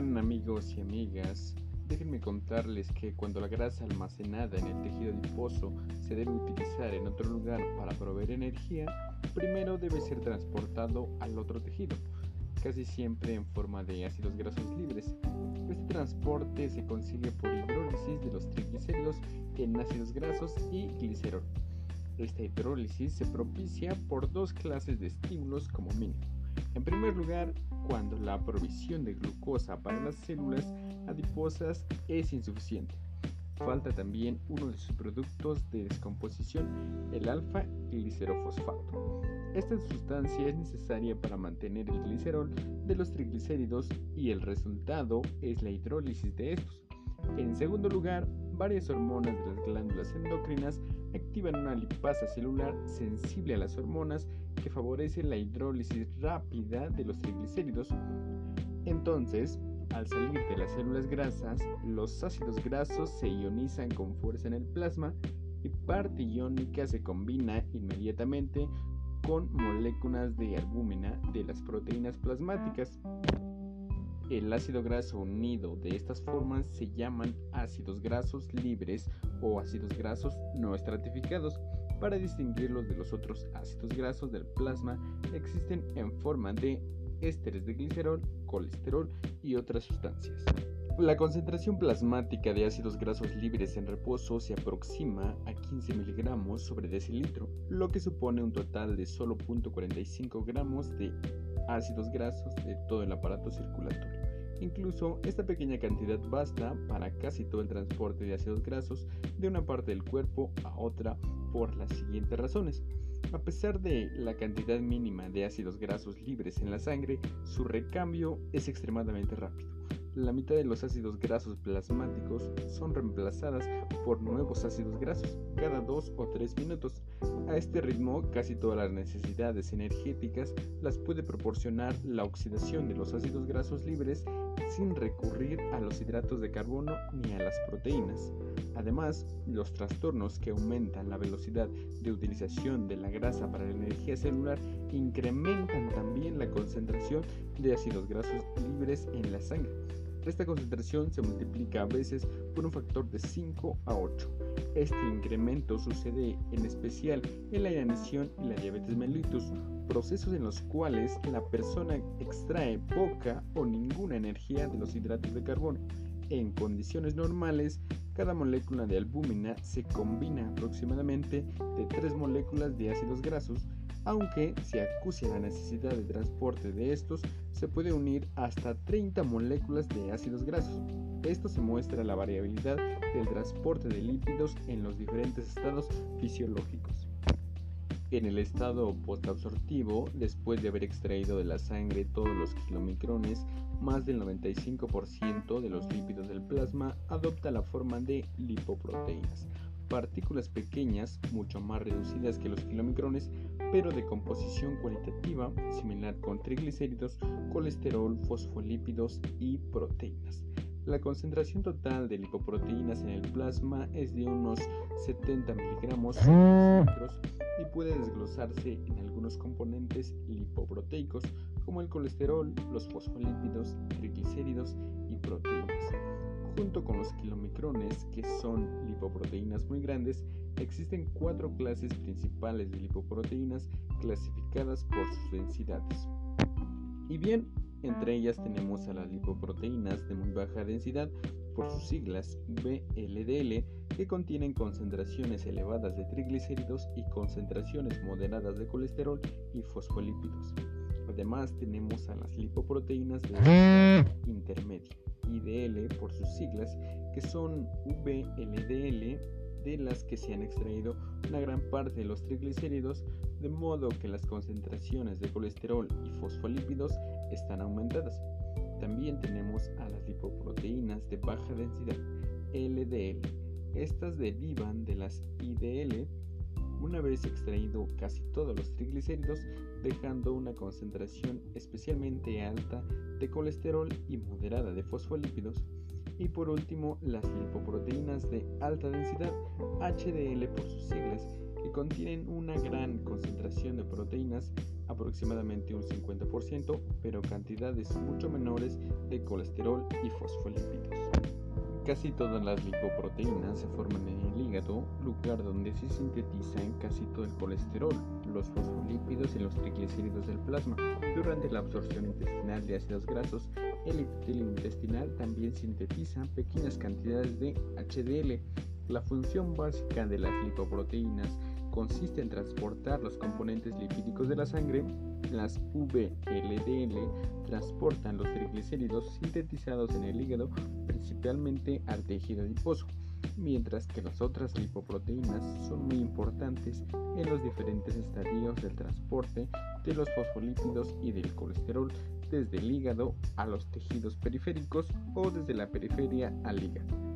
amigos y amigas? Déjenme contarles que cuando la grasa almacenada en el tejido adiposo se debe utilizar en otro lugar para proveer energía, primero debe ser transportado al otro tejido, casi siempre en forma de ácidos grasos libres. Este transporte se consigue por hidrólisis de los triglicéridos en ácidos grasos y glicerol. Esta hidrólisis se propicia por dos clases de estímulos como mínimo. En primer lugar, cuando la provisión de glucosa para las células adiposas es insuficiente. Falta también uno de sus productos de descomposición, el alfa glicerofosfato. Esta sustancia es necesaria para mantener el glicerol de los triglicéridos y el resultado es la hidrólisis de estos. En segundo lugar, varias hormonas de las glándulas endocrinas activan una lipasa celular sensible a las hormonas que favorece la hidrólisis rápida de los triglicéridos. Entonces, al salir de las células grasas, los ácidos grasos se ionizan con fuerza en el plasma y parte iónica se combina inmediatamente con moléculas de albúmina de las proteínas plasmáticas. El ácido graso unido de estas formas se llaman ácidos grasos libres o ácidos grasos no estratificados. Para distinguirlos de los otros ácidos grasos del plasma existen en forma de ésteres de glicerol, colesterol y otras sustancias. La concentración plasmática de ácidos grasos libres en reposo se aproxima a 15 miligramos sobre decilitro, lo que supone un total de solo 0.45 gramos de ácidos grasos de todo el aparato circulatorio. Incluso esta pequeña cantidad basta para casi todo el transporte de ácidos grasos de una parte del cuerpo a otra por las siguientes razones. A pesar de la cantidad mínima de ácidos grasos libres en la sangre, su recambio es extremadamente rápido la mitad de los ácidos grasos plasmáticos son reemplazadas por nuevos ácidos grasos cada 2 o 3 minutos. A este ritmo, casi todas las necesidades energéticas las puede proporcionar la oxidación de los ácidos grasos libres sin recurrir a los hidratos de carbono ni a las proteínas. Además, los trastornos que aumentan la velocidad de utilización de la grasa para la energía celular incrementan también la concentración de ácidos grasos libres en la sangre. Esta concentración se multiplica a veces por un factor de 5 a 8. Este incremento sucede en especial en la inanición y la diabetes mellitus, procesos en los cuales la persona extrae poca o ninguna energía de los hidratos de carbono. En condiciones normales, cada molécula de albúmina se combina aproximadamente de 3 moléculas de ácidos grasos aunque si acuse la necesidad de transporte de estos, se puede unir hasta 30 moléculas de ácidos grasos. Esto se muestra la variabilidad del transporte de lípidos en los diferentes estados fisiológicos. En el estado postabsortivo, después de haber extraído de la sangre todos los kilomicrones, más del 95% de los lípidos del plasma adopta la forma de lipoproteínas, partículas pequeñas, mucho más reducidas que los kilomicrones, pero de composición cualitativa similar con triglicéridos, colesterol, fosfolípidos y proteínas. La concentración total de lipoproteínas en el plasma es de unos 70 miligramos y puede desglosarse en algunos componentes lipoproteicos como el colesterol, los fosfolípidos, triglicéridos y proteínas. Junto con los kilomicrones, que son lipoproteínas muy grandes, existen cuatro clases principales de lipoproteínas clasificadas por sus densidades. Y bien, entre ellas tenemos a las lipoproteínas de muy baja densidad, por sus siglas VLDL, que contienen concentraciones elevadas de triglicéridos y concentraciones moderadas de colesterol y fosfolípidos. Además tenemos a las lipoproteínas de intermedia IDL por sus siglas, que son VLDL, de las que se han extraído una gran parte de los triglicéridos, de modo que las concentraciones de colesterol y fosfolípidos están aumentadas. También tenemos a las lipoproteínas de baja densidad, LDL. Estas derivan de las IDL una vez extraído casi todos los triglicéridos, dejando una concentración especialmente alta de colesterol y moderada de fosfolípidos. Y por último, las lipoproteínas de alta densidad, HDL por sus siglas, que contienen una gran concentración de proteínas, aproximadamente un 50%, pero cantidades mucho menores de colesterol y fosfolípidos. Casi todas las lipoproteínas se forman en el hígado, lugar donde se sintetizan casi todo el colesterol, los fosfolípidos y los triglicéridos del plasma. Durante la absorción intestinal de ácidos grasos, el epitelio intestinal también sintetiza pequeñas cantidades de HDL. La función básica de las lipoproteínas consiste en transportar los componentes lipídicos de la sangre. Las VLDL transportan los triglicéridos sintetizados en el hígado principalmente al tejido adiposo, mientras que las otras lipoproteínas son muy importantes en los diferentes estadios del transporte de los fosfolípidos y del colesterol desde el hígado a los tejidos periféricos o desde la periferia al hígado.